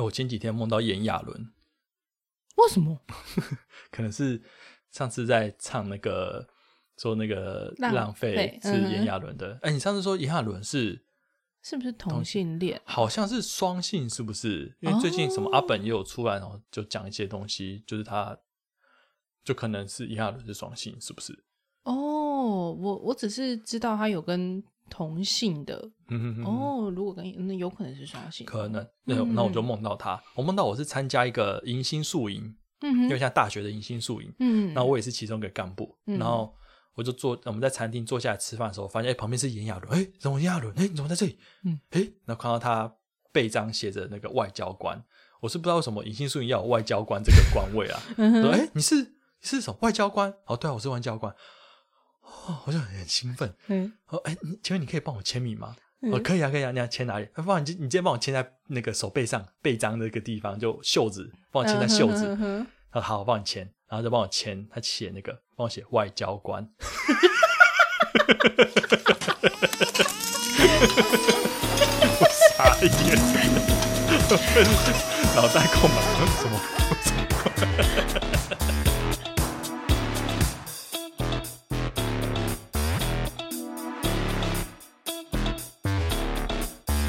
哎，我前几天梦到炎亚纶，为什么？可能是上次在唱那个说那个浪浪费费是嗯炎亚纶的。哎、你上次说炎亚纶是是不是同性恋？好像是双性，是不是？因为最近什么哦阿本也有出来，然后就讲一些东西，就是他就可能是炎亚纶是双性，是不是？哦，我我只是知道他有跟同性的。嗯哼哼，哦，如果跟那有可能是双性，可能。那嗯那我就梦到他，我梦到我是参加一个迎新宿营，嗯因为，像大学的迎新宿营，嗯，那我也是其中一个干部，嗯然后我就坐，我们在餐厅坐下来吃饭的时候，发现哎、旁边是炎亚纶，哎、怎么炎亚纶？哎、你怎么在这里？嗯，哎、然后看到他背章写着那个外交官，我是不知道为什么迎新宿营要有外交官这个官位啊。嗯说哎、哼，你是你是什么外交官？哦，对啊，我是外交官。哦，我就很兴奋。嗯哦，哎、你请问你可以帮我签名吗？嗯哦，可以啊，可以啊，你要签哪里？帮我，你你今天帮我签在那个手背上背章那个地方，就袖子，帮我签在袖子。嗯哼他说好，我帮你签，然后就帮我签，他写那个帮我写外交官。我傻眼，脑袋空白，什么？什么？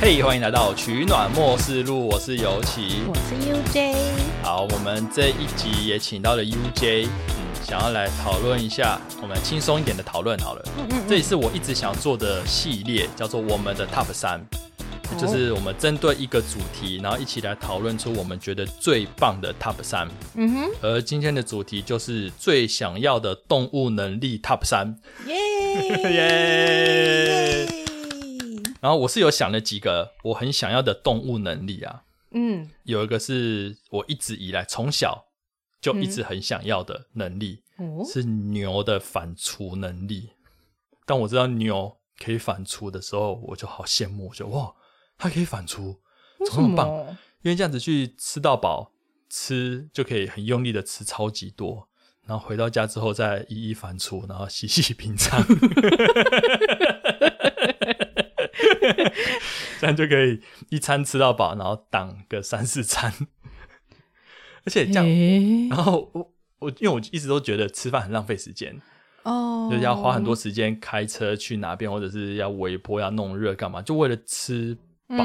嘿欢迎来到取暖末世录，我是尤其。我是 UJ，好，我们这一集也请到了 UJ，嗯，想要来讨论一下，我们轻松一点的讨论好了。嗯嗯这也是我一直想做的系列，叫做我们的 Top 三，就是我们针对一个主题，然后一起来讨论出我们觉得最棒的 Top 三。嗯哼，而今天的主题就是最想要的动物能力 Top 三。耶 耶！然后我是有想了几个我很想要的动物能力啊，嗯有一个是我一直以来从小就一直很想要的能力，哦，是牛的反刍能力。当我知道牛可以反刍的时候，我就好羡慕，我就哇，它可以反刍，为什怎么那么棒？么？因为这样子去吃到饱，吃就可以很用力的吃超级多，然后回到家之后再一一反刍，然后细细品尝，这样就可以一餐吃到饱，然后挡个三四餐，而且这样，诶？然后我我因为我一直都觉得吃饭很浪费时间，哦，就是要花很多时间开车去哪边，或者是要微波、要弄热干嘛，就为了吃饱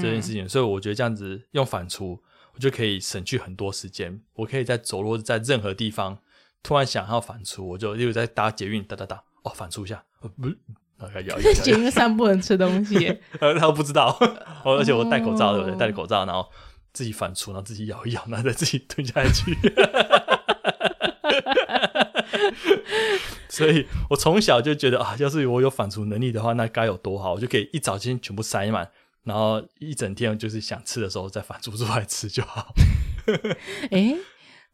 这件事情。所以我觉得这样子用反刍，我就可以省去很多时间。我可以在走路在任何地方突然想要反刍，我就例如在搭捷运，哒哒哒，哦，反刍一下，呃不是，在摇摇，节目上不能吃东西耶，呃，他不知道，哦而且我戴口罩，对不对？哦戴着口罩，然后自己反刍，然后自己咬一咬，然后再自己吞下去。所以我从小就觉得啊，要是我有反刍能力的话，那该有多好！我就可以一早先全部塞满，然后一整天就是想吃的时候再反刍出来吃就好。诶，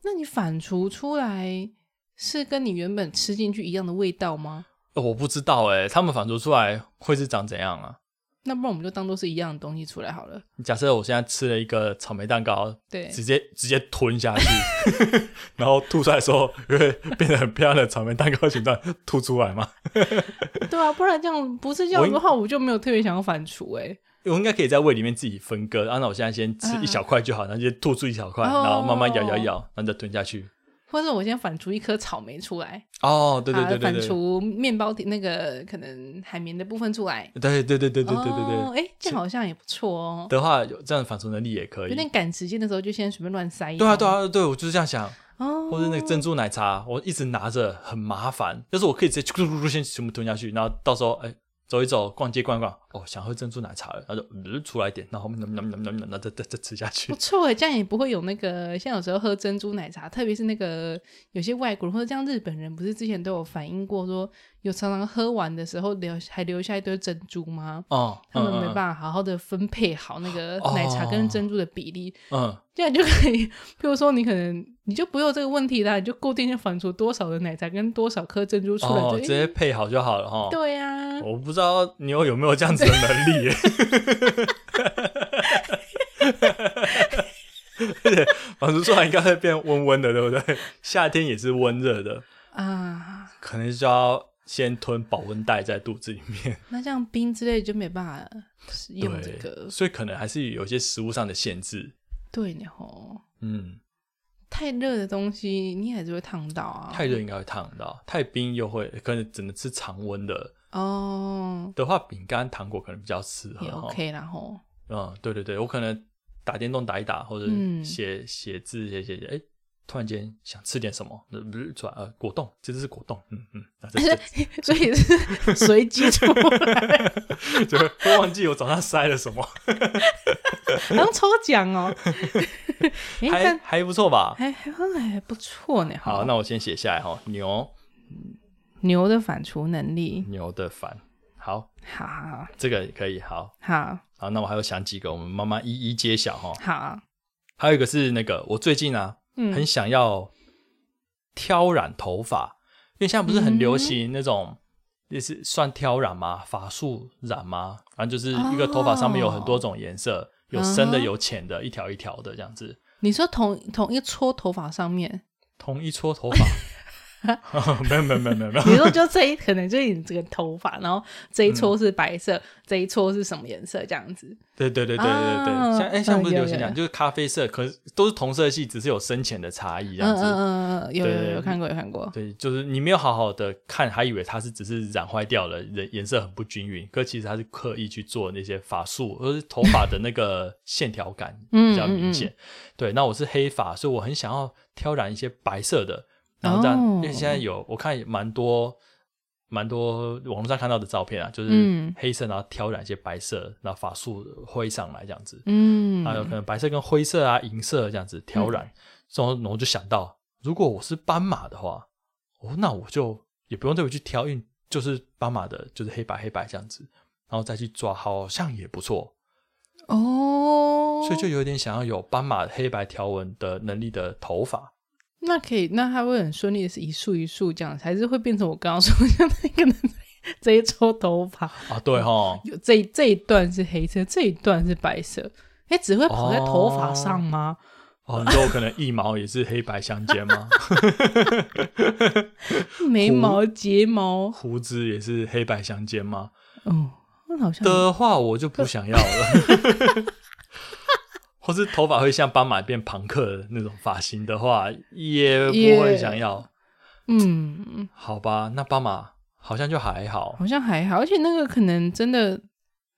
那你反刍出来是跟你原本吃进去一样的味道吗？我不知道哎、他们反刍出来会是长怎样啊？那不然我们就当做是一样的东西出来好了。假设我现在吃了一个草莓蛋糕，对，直接直接吞下去，然后吐出来的时候，会变得很漂亮的草莓蛋糕形状吐出来嘛？对啊，不然这样不是这样的话，我就没有特别想要反刍哎。我应该可以在胃里面自己分割，啊，那我现在先吃一小块就好，然后就吐出一小块，哦然后慢慢咬咬咬，然后再吞下去。或者我先反刍一颗草莓出来，哦，对对对反刍面包体那个可能海绵的部分出来。对对对对对对对哦，对。哎，这样好像也不错哦。的话，有这样的反刍能力也可以。有点赶时间的时候，就先随便乱塞一对啊，对啊，对，我就是这样想。哦，或者那个珍珠奶茶，我一直拿着很麻烦，但是我可以直接咕噜咕噜先全部吞下去，然后到时候哎走一走，逛街逛一逛，哦想喝珍珠奶茶了，然后就、出来点，然后后面能能能能再再再吃下去不。错，这样也不会有那个像有时候喝珍珠奶茶，特别是那个有些外国人或者像日本人，不是之前都有反映过说，有常常喝完的时候留还留下一堆珍珠吗？哦，他们没，办法好好的分配好那个奶茶跟珍珠的比例，嗯，这样就可以，譬如说你可能你就不用这个问题啦，你就固定就反出多少的奶茶跟多少颗珍珠出来，哦，直接配好就好了哈。对呀、我不知道牛有没有这样子的能力耶。而且反刍出来应该会变温温的，对不对？夏天也是温热的，啊，可能就要先吞保温袋在肚子里面。那这样冰之类就没办法用这对个，所以可能还是有一些食物上的限制。对呢吼，嗯，太热的东西你还是会烫到啊。太热应该会烫到，太冰又会可能只能吃常温的哦，的话，饼干、糖果可能比较适合。OK 然后。嗯，对对对，我可能打电动打一打，或者嗯写写字写写写，哎、突然间想吃点什么，那不是出来呃果冻，其实是果冻，嗯嗯，啊这这 所以是随机出来，就会忘记我早上塞了什么，好像抽奖哦。哎，还但还不错吧？还还还不错呢。好，那我先写下来哈，牛牛的反刍能力，牛的反，好，好。好这个可以，好。好。好，那我还有想几个，我们慢慢一一揭晓哈。好，还有一个是那个，我最近啊，嗯。很想要挑染头发，因为现在不是很流行那种，也是算挑染吗？法术染吗？反正就是一个头发上面有很多种颜色，有深的，有浅的，一条一条的这样子。你说同同一撮头发上面，同一撮头发，没有没有没有没有没有，你 说就这一可能就是你这个头发，然后这一撮是白色，这一撮是什么颜色这样子？对对对对对对像哎像不是流行讲，就是咖啡色，可是都是同色系，只是有深浅的差异这样子。嗯嗯嗯嗯，有有有看过有看过，对，就是你没有好好的看，还以为它是只是染坏掉了，颜颜色很不均匀，可其实它是刻意去做那些发束，而是头发的那个线条感比较明显。对，那我是黑发，所以我很想要挑染一些白色的，然后这样，哦因为现在有我看蛮多蛮多网络上看到的照片啊，就是嗯。黑色，然后挑染一些白色，然后法术挥上来这样子。嗯，还有可能白色跟灰色啊、银色这样子挑染，然后我就想到，如果我是斑马的话，哦，那我就也不用特别去挑，因为就是斑马的，就是黑白黑白这样子，然后再去抓，好像也不错，哦，所以就有点想要有斑马黑白条纹的能力的头发。那可以，那它会很顺利的是一束一束这样，还是会变成我刚刚说像那个这一撮头发啊，对哈，有这一这一段是黑色，这一段是白色，哎，只会跑在头发上吗？哦，你说我可能一毛也是黑白相间吗？眉毛、睫毛，胡子也是黑白相间吗？哦，那好像的话，我就不想要了。或是头发会像斑马变朋克的那种发型的话，也不会想要。嗯，好吧，那斑马好像就还好好像还好，而且那个可能真的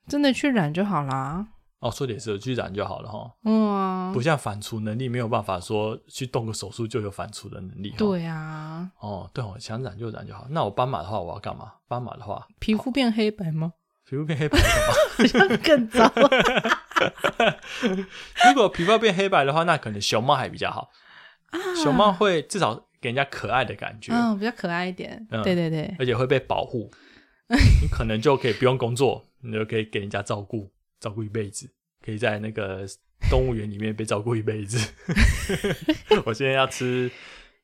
真的去染就好啦。哦。说的也是，去染就好了哈，嗯啊不，像反刍能力没有办法说去动个手术就有反刍的能力。齁，对啊，哦，对哦，想染就染就好。那我斑马的话，我要干嘛？斑马的话，皮肤变黑白吗？皮肤变黑白干嘛？好像更糟。如果皮肤变黑白的话，那可能熊猫还比较好。熊猫会至少给人家可爱的感觉。嗯，比较可爱一点。嗯对对对，而且会被保护，你可能就可以不用工作，你就可以给人家照顾，照顾一辈子，可以在那个动物园里面被照顾一辈子。我今天要吃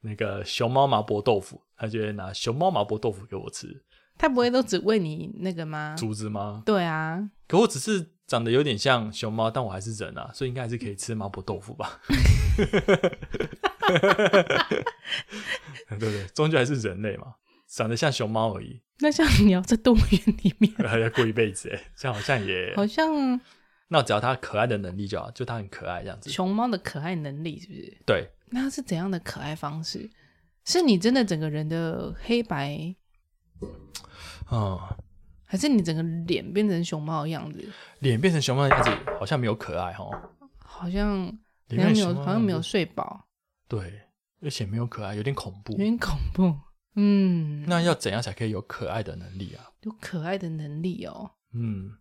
那个熊猫麻婆豆腐，他就会拿熊猫麻婆豆腐给我吃，他不会都只喂你那个吗？竹子吗？对啊，可我只是长得有点像熊猫，但我还是人啊，所以应该还是可以吃麻婆豆腐吧？对不对？终究还是人类嘛，长得像熊猫而已，那像你要在动物园里面，还要过一辈子哎，这样好像也好像那只要它可爱的能力就好，就它很可爱这样子。熊猫的可爱能力是不是？对，那是怎样的可爱方式？是你真的整个人的黑白，嗯，还是你整个脸变成熊猫的样子？脸变成熊猫的样子，好像没有可爱哦。好像好像没有，好像没有睡饱，对，而且没有可爱，有点恐怖有。点恐怖。嗯，那要怎样才可以有可爱的能力啊？有可爱的能力哦，嗯，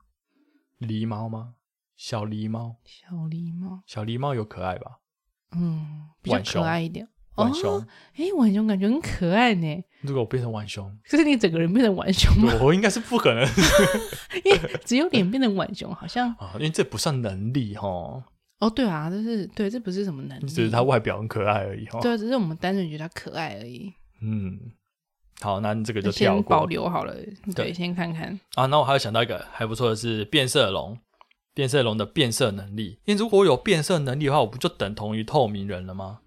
狸猫吗？小狸猫，小狸猫，小狸猫有可爱吧？嗯，比较可爱一点。浣熊，哦，哎，浣熊感觉很可爱呢。如果我变成浣熊，就是你整个人变成浣熊吗？我应该是不可能 因为只有脸变成浣熊，好像 啊，因为这不算能力哈，哦，对啊，这是对，这不是什么能力，只是它外表很可爱而已哈。对啊，只是我们单纯觉得它可爱而已。嗯，好，那这个就跳先保留好了，对对，先看看。啊。那我还有想到一个还不错的是变色龙，变色龙的变色能力。因为如果我有变色能力的话，我不就等同于透明人了吗？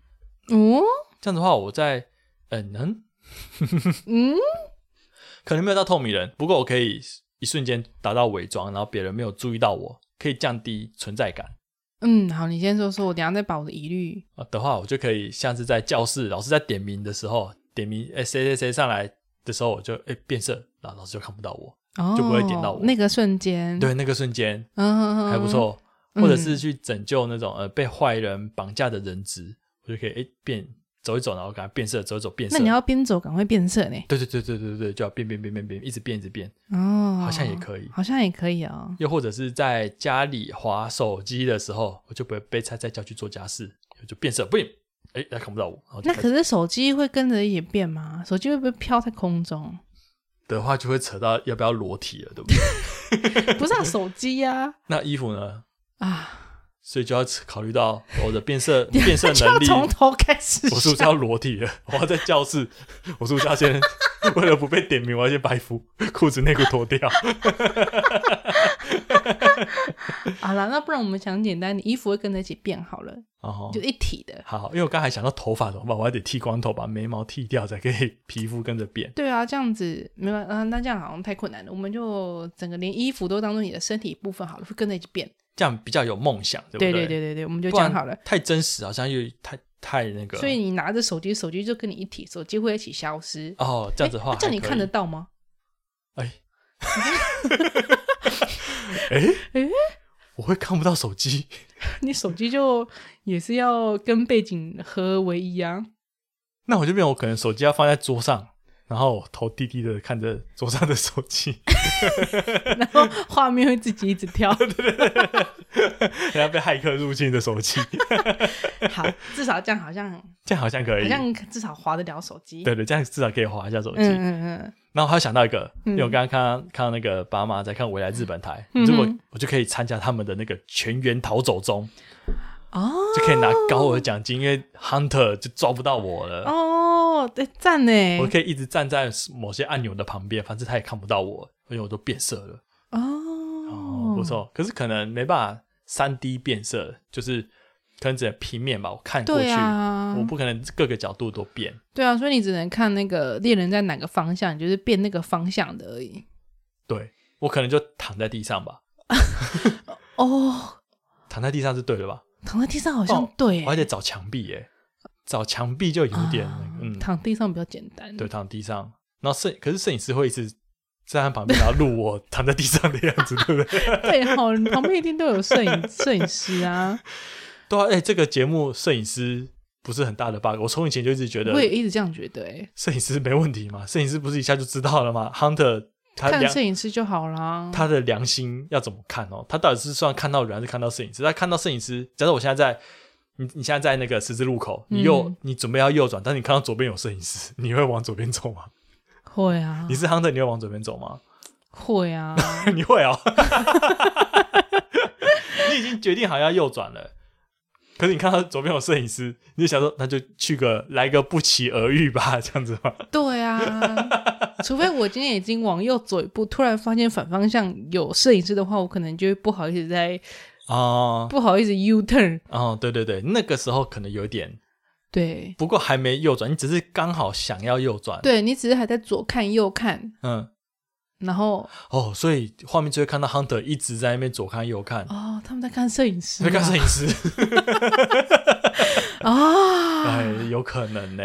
哦，这样的话，我在嗯能？嗯，可能没有到透明人，不过我可以一瞬间达到伪装，然后别人没有注意到我，可以降低存在感。嗯，好，你先说说，我等下再把我的疑虑。啊的话，我就可以像是在教室老师在点名的时候，点名哎谁谁谁上来的时候，我就哎变色，然后老师就看不到我。哦，就不会点到我。那个瞬间，对，那个瞬间嗯，还不错，嗯或者是去拯救那种呃被坏人绑架的人质，我就可以哎变走一走，然后赶快变色，走一走变色。那你要边走赶快变色呢？对对对对对对对，就要变变变变变，一直变一直变，哦，好像也可以。好像也可以哦。又或者是在家里划手机的时候，我就不会被菜菜叫去做家事，就变色，不，哎，他看不到我。那可是手机会跟着也变吗？手机会不会飘在空中？的话就会扯到要不要裸体了，对不对？不是啊，手机呀 那衣服呢？啊，所以就要考虑到我的变色 变色能力，从头开始。我是不是要裸体了？我要在教室，我是不是要先 为了不被点名，我要先把衣服、裤子、内裤脱掉？好了，那不然我们想简单，你衣服会跟着一起变好了，哦，就一体的。好，因为我刚才想到头发怎么办，我还得剃光头，把眉毛剃掉，才可以皮肤跟着变。对啊，这样子没办法、啊，那这样好像太困难了。我们就整个连衣服都当做你的身体一部分好了，会跟着一起变。这样比较有梦想，对不对对对对对对，我们就讲好了。太真实，好像又太太那个。所以你拿着手机，手机就跟你一体，手机会一起消失。哦，这样子的话这样你看得到吗？哎，哎哎我会看不到手机，你手机就也是要跟背景合为一啊。那我就变，我可能手机要放在桌上，然后我头低低的看着桌上的手机，然后画面会自己一直跳。对对对 然后被骇客入侵的手机，好，至少这样好像这样好像可以。好像至少划得了手机。对对，这样至少可以划一下手机。嗯嗯嗯，然后还有想到一个，嗯因为我刚刚看到看到那个爸妈在看未来日本台，如果我就可以参加他们的那个全员逃走中，哦就可以拿高额奖金，因为 Hunter 就抓不到我了。哦，对，赞呢。我可以一直站在某些按钮的旁边，反正他也看不到我，因为我都变色了。哦，哦，不。错。可是可能没办法三 D 变色，就是可能只能平面吧，我看过去，啊我，不可能各个角度都变。对啊，所以你只能看那个猎人在哪个方向，你就是变那个方向的而已。对我可能就躺在地上吧，哦，躺在地上是对的吧？躺在地上好像哦对耶，我还得找墙壁耶，找墙壁就有点、啊嗯，躺地上比较简单。对，躺地上。然后摄可是摄影师会一直站在旁边，然后录我躺在地上的样子，对不对？对，好，你旁边一定都有摄影 摄影师啊。对啊，哎、这个节目摄影师不是很大的 bug。我从以前就一直觉得我也一直这样觉得，哎，摄影师没问题嘛，摄影师不是一下就知道了吗？Hunter 他看摄影师就好啦。他的良心要怎么看哦？他到底是算看到人还是看到摄影师？他看到摄影师，假设我现在在你你现在在那个十字路口，你右、嗯你准备要右转，但你看到左边有摄影师，你会往左边走吗？会啊你，是 Hunter，你会往左边走吗？会啊，你 会哦，你已经决定好要右转了。可是你看到左边有摄影师，你就想说，那就去个来个不期而遇吧，这样子吗？对啊。除非我今天已经往右走一步，突然发现反方向有摄影师的话，我可能就会不好意思在哦不好意思 U turn。哦，对对对，那个时候可能有点，对，不过还没右转，你只是刚好想要右转。，对你只是还在左看右看，嗯，然后哦，所以画面就会看到 Hunter 一直在那边左看右看，哦，他们在看摄影师啊，在看摄影师，啊，哎，有可能呢。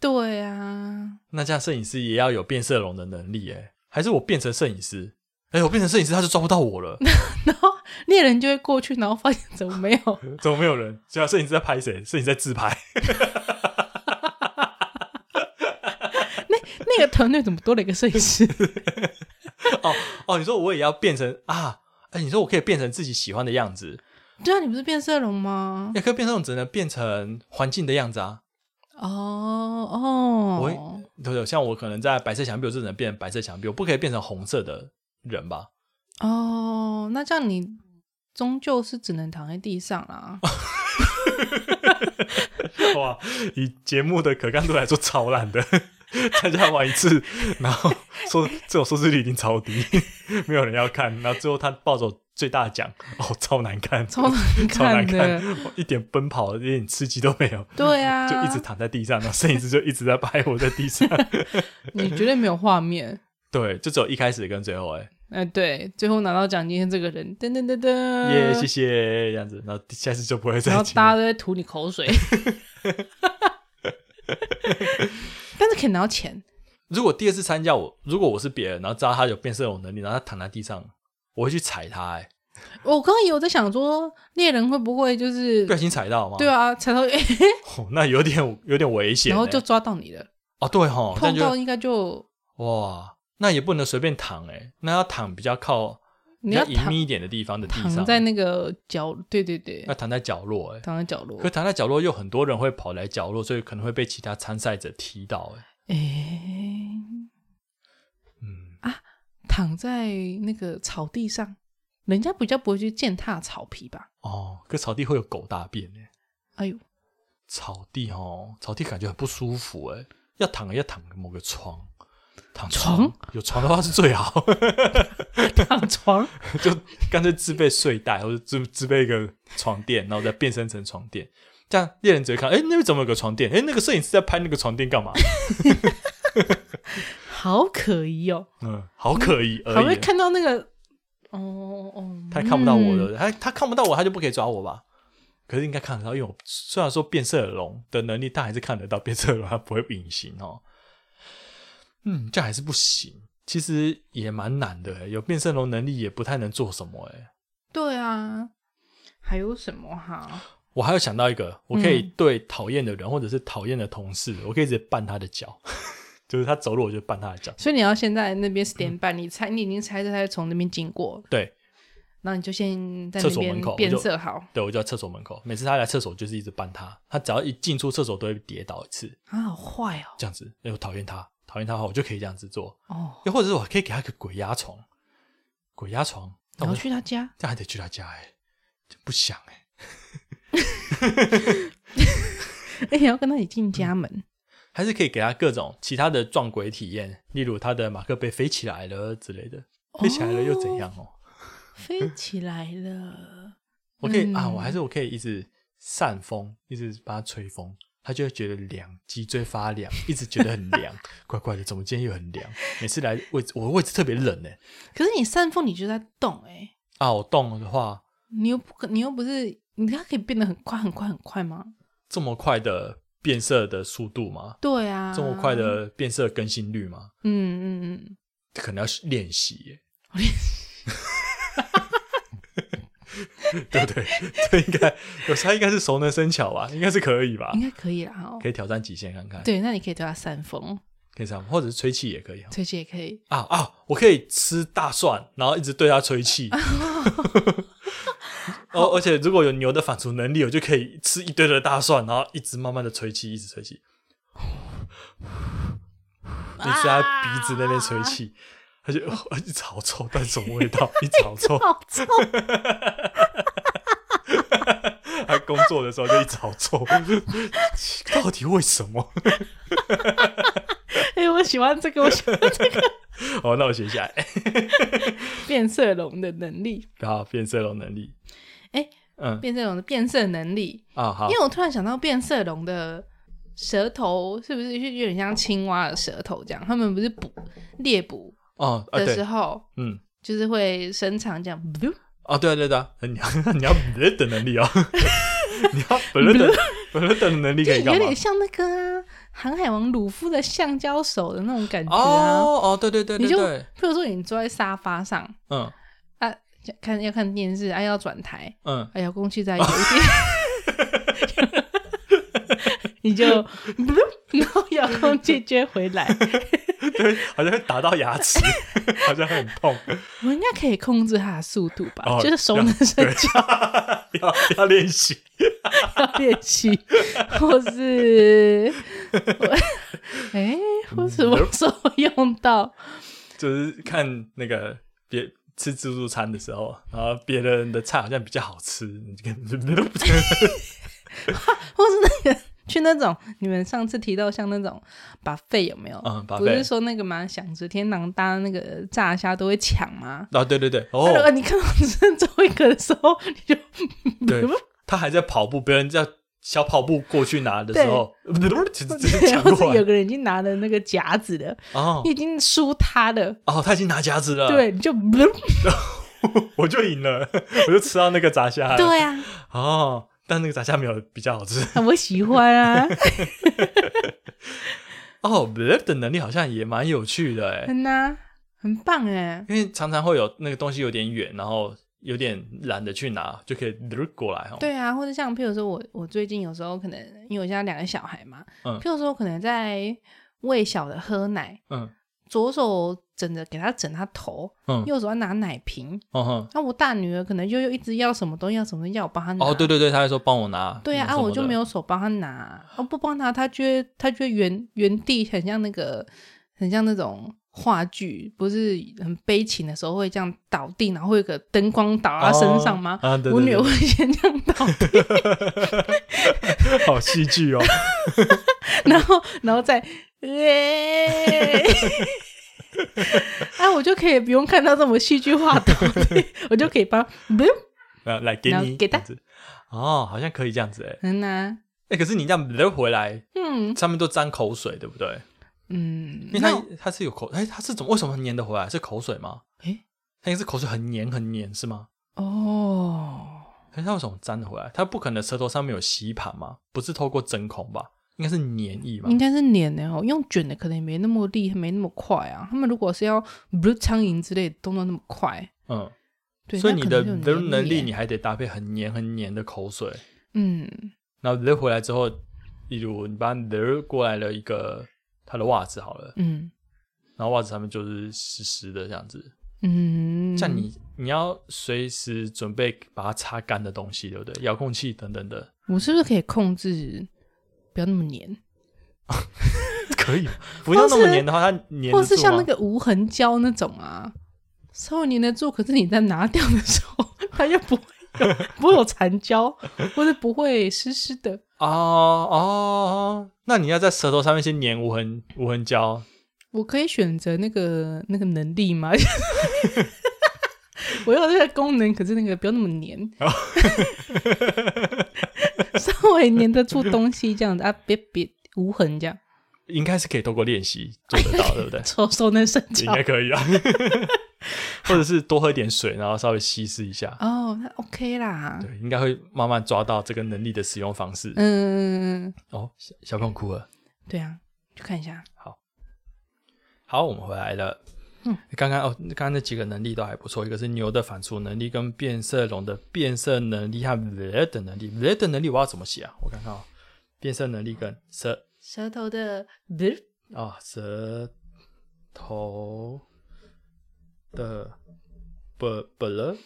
对啊，那这样摄影师也要有变色龙的能力，哎，还是我变成摄影师？哎，我变成摄影师，他就抓不到我了。然后猎人就会过去，然后发现怎么没有，怎么没有人？只要摄影师在拍谁？摄影师在自拍。那个团队怎么多了一个摄影师？哦哦，你说我也要变成啊？哎，你说我可以变成自己喜欢的样子，对啊，你不是变色龙吗？也可以变成只能变成环境的样子啊。哦哦，我会对对，像我可能在白色墙壁，我就只能变成白色墙壁，我不可以变成红色的人吧？哦，那这样你终究是只能躺在地上啊。哇，以节目的可看度来说，超烂的。参加完一次，然后说这种收视率已经超低，没有人要看，然后最后他抱走最大奖，哦，超难看，超难超难看一点奔跑、一点刺激都没有，对啊，就一直躺在地上，然后摄影师就一直在拍我在地上。你绝对没有画面。对，就只有一开始跟最后、欸，哎，对，最后拿到奖金的这个人，噔噔噔噔，耶，谢谢，这样子，然后下次就不会再然后大家都在吐你口水，可以拿到钱，如果第二次参加我，如果我是别人，然后知道他有变色龙能力，然后他躺在地上，我会去踩他、欸，我刚刚有在想说，猎人会不会就是不小心踩到吗？对啊，踩到哎，哦，那有点有点危险欸、然后就抓到你了，哦，对哈，碰到应该就哇，那也不能随便躺哎、那要躺比较靠比较隐你要躺秘一点的地方的地上，躺在那个角，对对对。要，躺在角落哎、躺在角落。可，躺在角落又很多人会跑来角落，所以可能会被其他参赛者踢到哎、哎，嗯。啊，躺在那个草地上，人家比较不会去践踏草皮吧？哦，可草地会有狗大便哎、哎呦，草地哦，草地感觉很不舒服哎、要躺要躺某个床，躺床？有床的话是最好，躺床，就干脆自备睡袋或者自自备一个床垫，然后再变身成床垫。这样猎人只会看，哎、那边怎么有个床垫？哎、那个摄影师在拍那个床垫干嘛？好可疑哦，嗯，好可疑而已。还会看到那个，哦哦，他看不到我嗯的，他他看不到我，他就不可以抓我吧？可是应该看得到，因为我虽然说变色龙的能力，但还是看得到变色龙，它不会隐形哦。嗯，这样还是不行。其实也蛮难的欸，有变色龙能力也不太能做什么哎。对啊，还有什么哈？我还有想到一个，我可以嗯。对讨厌的人或者是讨厌的同事，我可以直接绊他的脚，就是他走路我就绊他的脚。所以你要先在那边 stand by，你猜你已经猜着他会从那边经过，对。然后你就先在厕所门口变色好。对，我就在厕所门口，每次他来厕所就是一直绊他，他只要一进出厕所都会跌倒一次，啊，好坏哦，这样子，因为我讨厌他，讨厌他的话，我就可以这样子做。哦，又或者是我可以给他一个鬼压床，鬼压床，我后去他家，这样还得去他家哎、就不想哎、哎，你要跟他一起进家门，还是可以给他各种其他的撞鬼体验，例如他的马克杯飞起来了之类的，飞起来了又怎样哦？飞起来了，我可以、啊，嗯我还是我可以一直扇风，一直帮他吹风，他就会觉得凉，脊椎发凉，一直觉得很凉，怪怪的，怎么今天又很凉？每次来位置，我的位置特别冷哎、可是你扇风你就在动哎，啊，我动的话，你又不可，你又不是，你它可以变得很快很快很快吗？这么快的变色的速度吗？对啊，这么快，的变色更新率吗？嗯嗯嗯，可能要练习耶，对不对？这应该有时候应该是熟能生巧吧，应该是可以吧应？该可以啦哈。可以挑战极限看看，对，那你可以对它扇风，可以这样，或者是吹气也可以啊。吹气也可以。啊啊！我可以吃大蒜，然后一直对它吹气。哦，而且如果有牛的反刍能力，我就可以吃一堆的大蒜，然后一直慢慢的吹气，一直吹气。你是在鼻子那边吹气，他就哦 一直好臭，但是什么味道？一直好臭。好臭！他工作的时候就一直好臭，到底为什么？哎、我喜欢这个，我喜欢这个哦，那我写下来。变色龙的能力，然后变色龙能力，哎嗯变色龙的变色能力。啊好因为我突然想到，变色龙的舌头是不是就有点像青蛙的舌头这样？他们不是捕猎捕哦啊的时对，候，嗯。就是会伸长这样，哦，对啊对啊你要 你要 b 的能力哦，你要 b 的 b 的能力可以干嘛有点？像那个啊，航海王鲁夫的橡胶手的那种感觉啊。哦哦，对对对你就对对，譬如说你坐在沙发上嗯啊，看要看电视，啊要转台，嗯，啊遥控器再有一点，你就 然后遥控器接回来，对，好像会打到牙齿，好像很痛，我应该可以控制它的速度吧？哦就是熟能生巧，要要练习。要练习，或是我哎，或什么时候用到？就是看那个别吃自助餐的时候，然后别人的菜好像比较好吃，你就跟 或是那个去那种你们上次提到像那种把费有没有？嗯不是说那个吗？享食天堂搭那个炸虾都会抢吗？啊，对对对，哦，你看到只剩最后一个的时候，你就对，他还在跑步，别人在小跑步过去拿的时候，直直接对，抢或是过来。有个人已经拿了那个夹子的，哦你已经输他了，哦，他已经拿夹子了，，对，你就我就赢了，我就吃到那个炸虾了。对啊，哦，但那个炸虾没有比较好吃。我喜欢啊，哦 b l 的能力好像也蛮有趣的哎，很呐，很棒哎，因为常常会有那个东西有点远，然后有点懒得去拿，就可以过来哦。对啊，或者像譬如说我我最近有时候可能因为我现在两个小孩嘛，嗯譬如说我可能在喂小的喝奶，嗯左手枕着给他枕他头，嗯，右手要拿奶瓶，哦哼，那我大女儿可能就又一直要什么东西要什么要我帮她拿，哦对对对，他还说帮我拿。对啊，啊我就没有。手帮她拿，我不帮她，她觉得她觉得原原地很像那个很像那种话剧，不是很悲情的时候会这样倒地，然后会有个灯光打到她身上吗？哦啊，对我女会先这样倒地，好戏剧哦。然后然后再，啊，我就可以不用看到这么戏剧化倒地，我就可以帮，不，呃，来给你给他这样子哦，好像可以这样子哎。嗯呐，哎，可是你这样流回来，嗯上面都沾口水，对不对？嗯，因为它它是有口，哎，它是怎么为什么粘得回来？是口水吗？哎它应该是口水很黏很黏是吗？哦。它为什么粘得回来？它不可能舌头上面有吸盘嘛？不是透过针孔吧？应该是黏液吧应？该是粘的哦，用卷的可能也没那么厉害，没那么快啊。他们如果是要不是苍蝇之类的动作那么快，嗯，对，所以你的能力，你还得搭配很黏很黏的口水。嗯然后流回来之后，例如你把流过来了一个他的袜子好了，嗯然后袜子上面就是湿湿的这样子，嗯，像你你要随时准备把它擦干的东西，对不对？遥控器等等的，我是不是可以控制不要那么黏，可以不要那么黏的话，它粘或是像那？个无痕胶那种啊，稍微粘得住，可是你在拿掉的时候，它又不 不会有残胶，或者不会湿湿的。哦哦，那你要在舌头上面先粘无痕无痕胶，我可以选择那个那个能力吗？我要这个功能，可是那个不要那么黏，稍微粘得住东西这样子啊，别别无痕这样，应该是可以透过练习做得到，对不对？手手能伸应该可以啊，或者是多喝一点水，然后稍微稀释一下。哦，那 OK 啦，对，应该会慢慢抓到这个能力的使用方式。嗯，哦，小小朋友哭了。对啊，去看一下，好，好我们回来了。嗯，刚刚哦，刚刚那几个能力都还不错，一个是牛的反刍能力，跟变色龙的变色能力和 red 的能力。red 的能力我要怎么写啊？我看看啊、变色能力跟舌舌头的不是啊、舌头的 b b l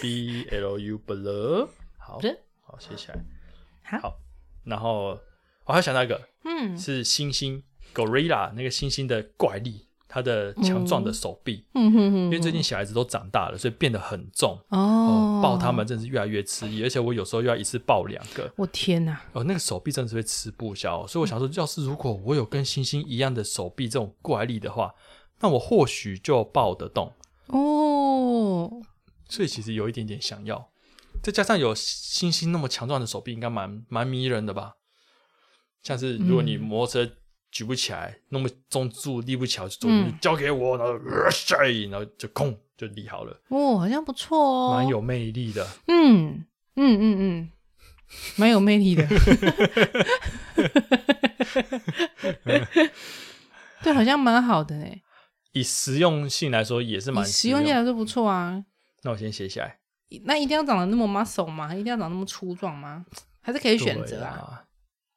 b l u b l 好的好写起来。好好，然后我还想到一个，嗯是猩猩 gorilla 那个猩猩的怪力，它的强壮的手臂，嗯哼哼，因为最近小孩子都长大了，所以变得很重。哦哦，抱他们真是越来越吃力，而且我有时候又要一次抱两个，我天哪，哦，那个手臂真的是会吃不消。哦所以我想说，要是如果我有跟猩猩一样的手臂这种怪力的话，那我或许就抱得动。哦，所以其实有一点点想要，再加上有星星那么强壮的手臂，应该蛮蛮迷人的吧？像是如果你嗯摩托车举不起来，那么重注立不起来，就交给我，然后然后就空就立好了，哦，好像不错哦，蛮有魅力的。嗯嗯嗯嗯，蛮有魅力的。对，好像蛮好的呢。以实用性来说，也是蛮以实用性来说不错啊。那我先写下来，那一定要长得那么 muscle 吗？一定要长得那么粗壮吗？还是可以选择啊？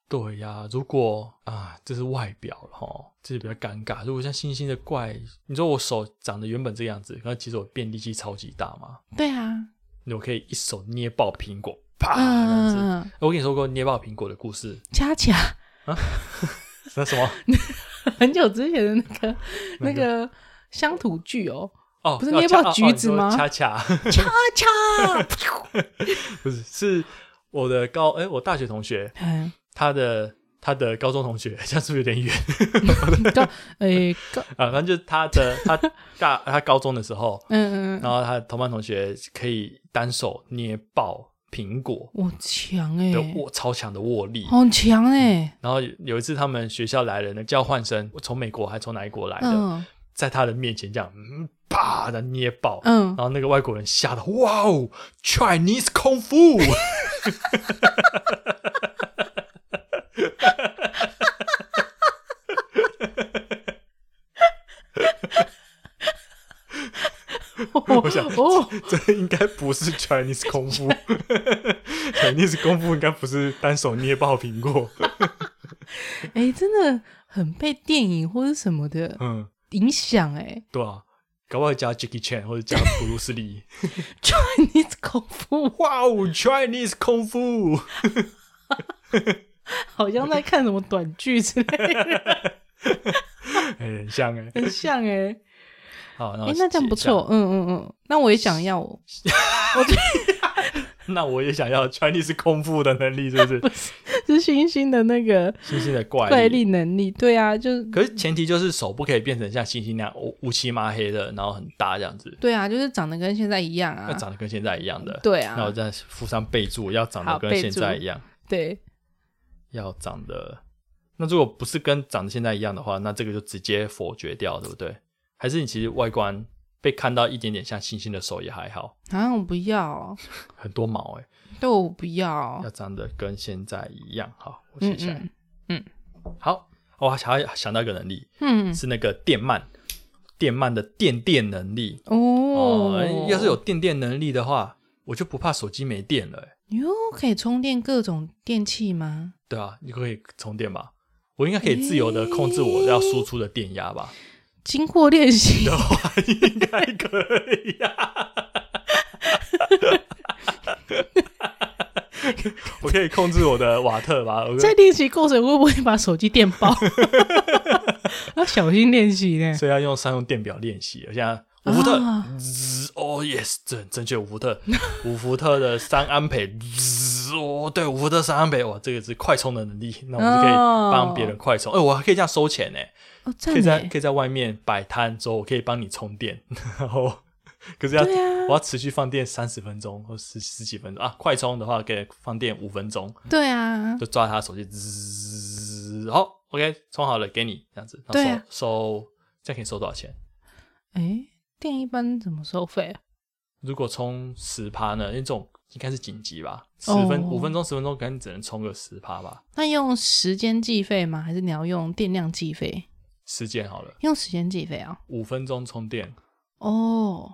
对呀、如果啊，这是外表了哈，这是比较尴尬。如果像星星的怪，你说我手长得原本这个样子，那其实我变力气超级大嘛，对啊，我可以一手捏爆苹果，啪这样子。嗯，我跟你说过捏爆苹果的故事，恰恰那什么？很久之前的那个那个乡土剧哦，哦，不是哦捏爆橘子吗恰恰恰恰，不是，是我的高哎、我大学同学，嗯，他的他的高中同学，这样是不是有点远高哎高，啊？反正就是他的他大他高中的时候，嗯嗯然后他同班同学可以单手捏爆苹果我强哎、的握超强的握力。好强哎、然后有一次他们学校来了那交换生，从美国还从哪一国来的，嗯在他的面前这样嗯啪的捏爆，嗯然，后那个外国人吓得哇哦，Chinese 功夫。我想哦，这应该不是 Chinese 功夫，Chinese 功夫应该不是单手捏爆苹果。哎、真的很被电影或者什么的嗯，影响哎、对啊，搞不好加 Jackie Chan 或者加布鲁斯利。Chinese 功夫。哇哦，Chinese 功夫。好像在看什么短剧之类的，哎、很像哎、很像哎、好，那这样不错，。嗯嗯嗯，那我也想要，我 那我也想要 Chinese 功夫的能力，是 不是？是星星的那个星星的怪力。怪力能力，对啊，就是可是前提就是手不可以变成像星星那样乌乌漆麻黑的，然后很大这样子，对啊，就是长得跟现在一样啊要，长得跟现在一样的。对啊，那我再附上备注，要长得跟现在一样，对，要长得。那如果不是跟长得现在一样的话，那这个就直接否决掉，对不对？还是你其实外观被看到一点点像星星的手也还好，啊，我不要，很多毛哎、对我不要要，长得跟现在一样。好，我嗯写下来。嗯好，我还要想到一个能力，嗯，是那个电鳗，电鳗的电电能力哦哦。要是有电电能力的话，我就不怕手机没电了、欸。哟，可以充电各种电器吗？对啊，你可以充电吧？我应该可以自由的控制我要输出的电压吧？经过练习，的话 应该可以呀、我可以控制我的瓦特吧？我 在练习过程会不会把手机电爆？要小心练习呢。所以要用三用电表练习。现在五伏特，哦，yes，正正确五伏特，五伏特的三安培，滋哦，对，五伏特三安培，哇，这个是快充的能力，那我们就可以帮别人快充。哎、我还可以这样收钱呢，哦，可以在可以在外面摆摊之后，我可以帮你充电，然后可是要、啊我要持续放电三十分钟或十十几分钟啊，快充的话可以放电五分钟，对啊，就抓他手机，滋，好，OK，充好了给你这样子，然后收、收，这样可以收多少钱？哎，电一般怎么收费啊？如果充十趴呢？因为这种应该是紧急吧，十哦分五、分钟十分钟，可能只能充个十趴吧。那用时间计费吗？还是你要用电量计费？时间好了，用时间计费啊？五分钟充电哦，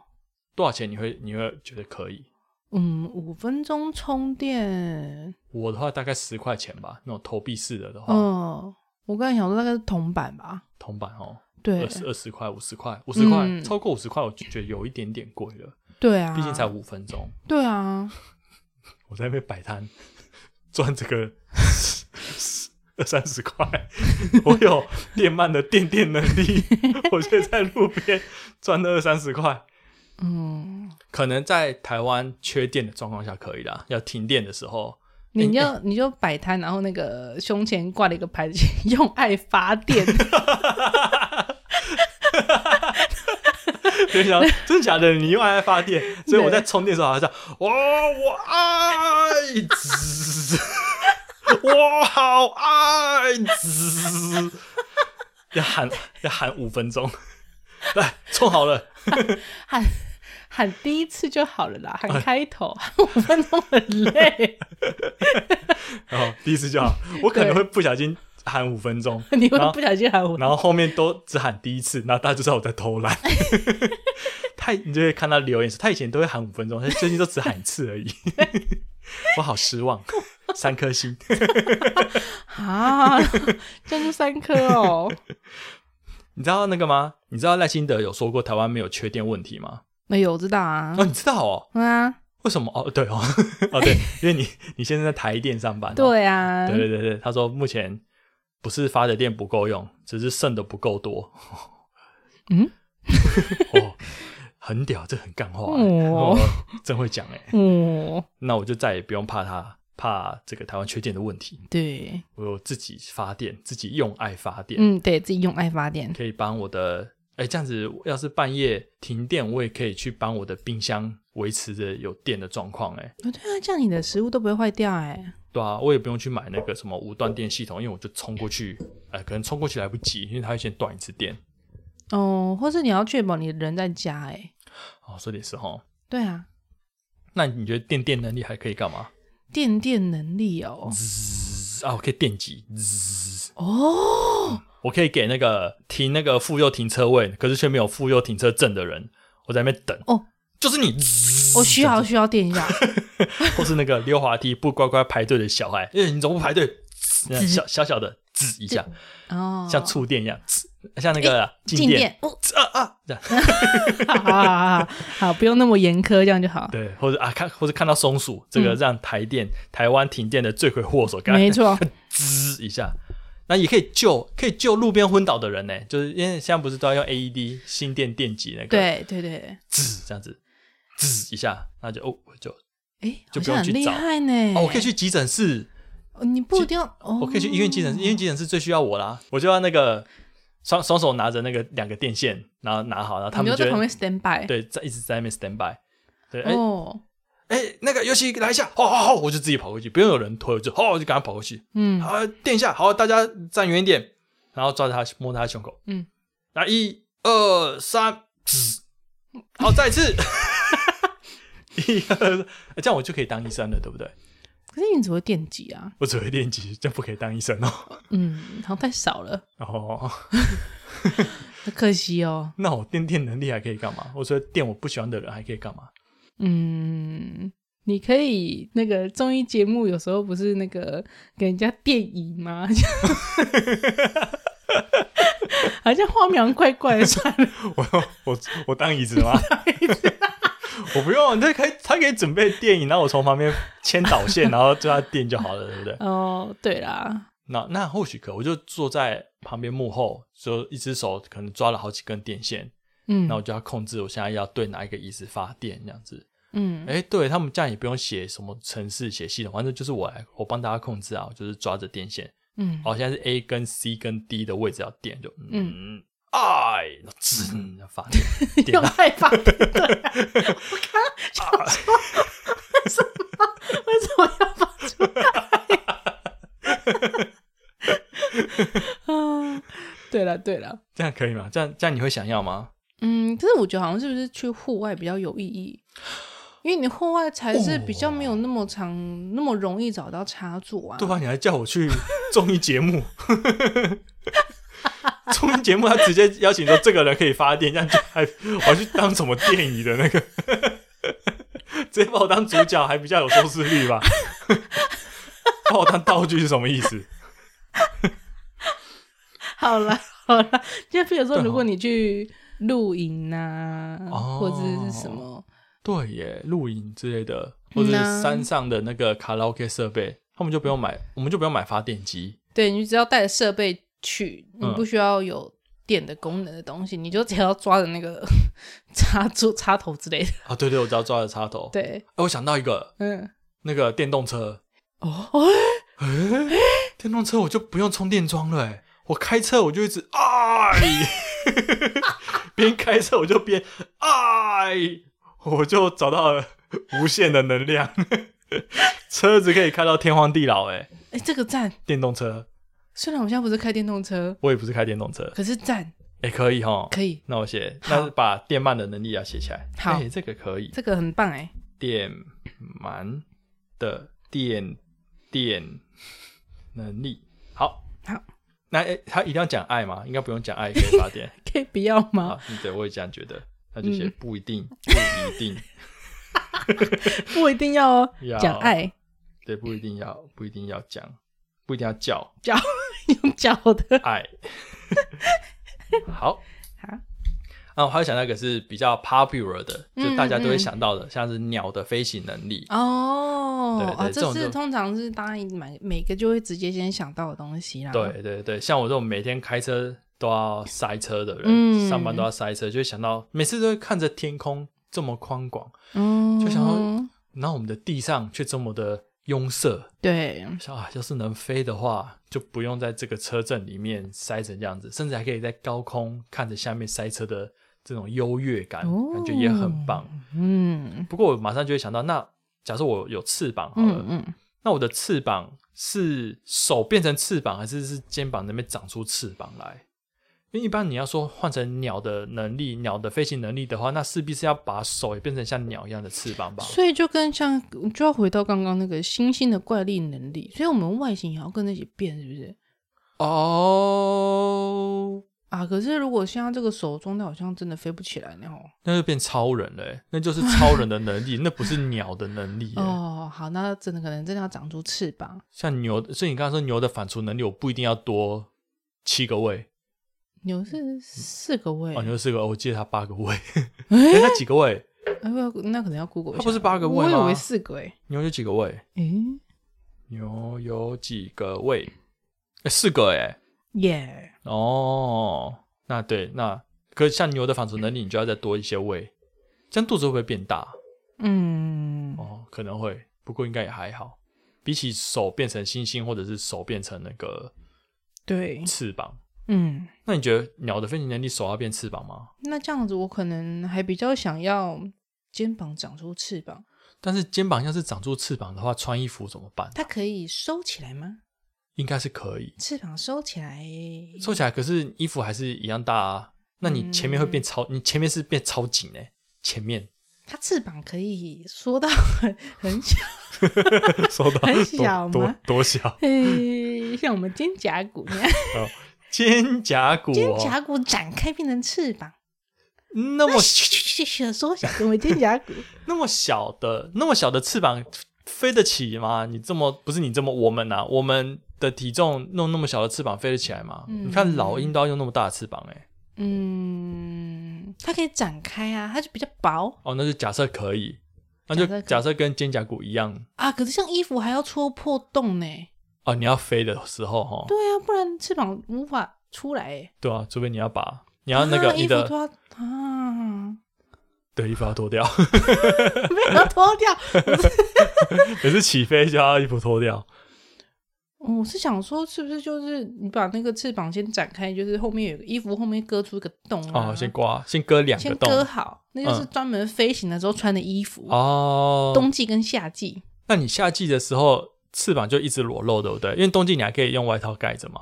多少钱？你会你会觉得可以？嗯，五分钟充电，我的话大概十块钱吧，那种投币式的的话，嗯，我刚才想说大概是铜板吧？铜板哦，对二，十二十块、五十块、五十块，嗯超过五十块，我就觉得有一点点贵了，对啊，毕竟才五分钟。对啊，我在那边摆摊 赚这个二三十块，我有电鳗的电电能力，我就在路边赚了二三十块。嗯，可能在台湾缺电的状况下可以啦，要停电的时候，你就你就摆摊，然后那个胸前挂了一个牌子，用爱发电，就想真的假的？你用爱发电，所以我在充电的时候好像哇，我爱滋，我好爱滋，要喊要喊五分钟，来冲好了。喊喊第一次就好了啦，喊开头，喊五分钟很累，然后第一次就好，我可能会不小心喊五分钟，你会不小心喊我，然后后面都只喊第一次，然后大家就知道我在偷懒。他你就会看到留言说，他以前都会喊五分钟，他最近都只喊一次而已。我好失望，三颗星。啊，这样就三颗哦。你知道那个吗？你知道赖清德有说过台湾没有缺电问题吗？没有我知道啊哦，，你知道哦？嗯啊，为什么？哦，对哦，哦对，因为你你现在在台电上班、哦。对啊，对对对对，他说目前不是发的电不够用，只是剩的不够多。嗯，哦，很屌，这很干话、欸，哦哦，真会讲哎、哦，那我就再也不用怕他怕这个台湾缺电的问题，对，我有自己发电，自己用爱发电，嗯，对自己用爱发电，可以帮我的哎，这样子要是半夜停电，我也可以去帮我的冰箱维持着有电的状况。哎，哦，对啊，这样你的食物都不会坏掉。哎，对啊，我也不用去买那个什么无断电系统，因为我就冲过去，哎，可能冲过去来不及，因为它会先断一次电。哦，或是你要确保你人在家。哎，哦，说的是哈。对啊。那你觉得电电能力还可以干嘛？电电能力哦。啊，我可以电击。哦。我可以给那个停那个妇幼停车位，可是却没有妇幼停车证的人，我在那边等。哦，就是你，我需要需要电一下，或是那个溜滑梯不乖乖排队的小孩，哎，你怎么不排队？小小小的滋一下，哦，像触电一样，像那个静电，啊啊，这样，好好好，好，不用那么严苛，这样就好。对，或者啊，看或者看到松鼠，这个让台电台湾停电的罪魁祸首，没错，滋一下。那也可以救，可以救路边昏倒的人呢，就是因为现在不是都要用 AED 心电电击那个？对对对，滋这样子，滋一下，那就哦就，哎，就不用去找呢。哦，我可以去急诊室。你不一定要，我可以去医院急诊室，医院急诊室最需要我啦。我就要那个双双手拿着那个两个电线，然后拿好，然后他们就在旁边 stand by，对，在一直在那边 stand by，对，哦。哎，那个尤其来一下，好好好，我就自己跑过去，不用有人推，我就好，我就赶快跑过去。嗯，好，垫一下，好，大家站远一点，然后抓着他，摸他胸口。嗯，来，一二三，好，再次，一二，这样我就可以当医生了，对不对？可是你只会电击啊？我只会电击，这样不可以当医生哦。嗯，好像太少了。哦，可惜哦。那我电电能力还可以干嘛？我说电我不喜欢的人还可以干嘛？嗯，你可以那个综艺节目有时候不是那个给人家电椅吗？好像画面怪怪的。算了，我我我当椅子吗？我 不用，他可以他可以准备电影，然后我从旁边牵导线，然后叫他电就好了，对不对？哦，对啦。那那或许可，我就坐在旁边幕后，就一只手可能抓了好几根电线。嗯，那我就要控制我现在要对哪一个椅子发电这样子。嗯，哎，对他们这样也不用写什么程式写系统，反正就是我来我帮大家控制啊，我就是抓着电线。嗯，好，现在是 A 跟 C 跟 D 的位置要电，就嗯爱滋发电，用爱发电。我刚想说，为什么为什么要发出来？啊，对了对了，这样可以吗？这样这样你会想要吗？嗯，可是我觉得好像是不是去户外比较有意义，因为你户外才是比较没有那么长、那么容易找到插座啊。对吧？你还叫我去综艺节目，综艺节目他直接邀请说这个人可以发电，这样就还我要去当什么电影的那个，直接把我当主角还比较有收视率吧？把我当道具是什么意思？好了好了，就比如说，如果你去。露营啊，或者是什么？对耶，露营之类的，或者是山上的那个卡拉 OK 设备，他们就不用买，我们就不用买发电机。对你只要带着设备去，你不需要有电的功能的东西，你就只要抓着那个 插座、插头之类的。啊，对对，我只要抓着插头。对，哎，我想到一个，嗯，那个电动车。哦，哎，电动车我就不用充电桩了，哎，我开车我就一直哎。边开车我就边哎，我就找到了无限的能量，车子可以开到天荒地老。哎哎，这个赞！电动车，虽然我现在不是开电动车，我也不是开电动车，可是赞！哎，可以哈，可以。那我写，那把电慢的能力要写起来。好，这个可以，这个很棒哎。电慢的电电能力，好，好。那他一定要讲爱吗？应该不用讲爱可以发电，可以不要吗？对，我也这样觉得。那就写不一定，不一定，不一定要讲爱。对，不一定要，不一定要讲，不一定要叫叫用叫的爱。好。好啊，我还有想到一个是比较 popular 的，就大家都会想到的，像是鸟的飞行能力哦。对对，这是通常是大家每每个就会直接先想到的东西啦。对对对，像我这种每天开车都要塞车的人，上班都要塞车，就会想到每次都会看着天空这么宽广，就想到，然后我们的地上却这么的拥塞。对，啊，要是能飞的话，就不用在这个车阵里面塞成这样子，甚至还可以在高空看着下面塞车的这种优越感，哦感觉也很棒。嗯不过我马上就会想到，那假设我有翅膀好了，嗯嗯，那我的翅膀是手变成翅膀，还是是肩膀那边长出翅膀来？因为一般你要说换成鸟的能力，鸟的飞行能力的话，那势必是要把手也变成像鸟一样的翅膀吧？所以就跟像就要回到刚刚那个星星的怪力能力，所以我们外形也要跟着一起变，是不是？哦，啊，可是如果像这个手中它，好像真的飞不起来呢。哦那就变超人嘞欸，那就是超人的能力，那不是鸟的能力欸。哦，好，那真的可能真的要长出翅膀。像牛，所以你刚刚说牛的反刍能力，我不一定要多七个位牛是四个胃，哦，牛是个，我记得它八个胃，哎哎，它几个胃？哎不那可能要 Google 一下。它不是八个胃吗我以为四个诶。牛有几个胃？诶，牛有几个胃？哎，四个哎。耶，哦，那对，那可是像牛的反刍能力，你就要再多一些胃，这样肚子会不会变大？嗯，哦，可能会，不过应该也还好。比起手变成星星，或者是手变成那个对，翅膀，嗯，那你觉得鸟的飞行能力手要变翅膀吗？那这样子我可能还比较想要肩膀长出翅膀，但是肩膀要是长出翅膀的话，穿衣服怎么办？它可以收起来吗？应该是可以翅膀收起来，收起来，可是衣服还是一样大啊。那你前面会变超，你前面是变超紧哎、前面它翅膀可以缩到很很小，缩到很小多吗多多小？嘿像我们肩胛骨那样，肩胛骨肩哦，胛骨展开变成翅膀，那么谢谢缩小成为肩胛骨。那么小的那么小的翅膀飞得起吗？你这么不是你这么我们呐、我们的体重弄那么小的翅膀飞得起来吗？嗯你看老鹰都要用那么大的翅膀哎、嗯，它可以展开啊，它就比较薄哦，那就假设可以，那就假设跟肩胛骨一样啊。可是像衣服还要戳破洞呢。哦，你要飞的时候哈，对啊，不然翅膀无法出来哎。对啊，除非你要把你要那个、啊你的衣服脱啊，对衣服要脱掉，没有脱掉。可是起飞就要衣服脱掉。我是想说，是不是就是你把那个翅膀先展开，就是后面有个衣服后面割出一个洞啊，哦，先刮，先割两个先洞。割好，那就是嗯专门飞行的时候穿的衣服，哦，冬季跟夏季。那你夏季的时候翅膀就一直裸露，对不对？因为冬季你还可以用外套盖着嘛。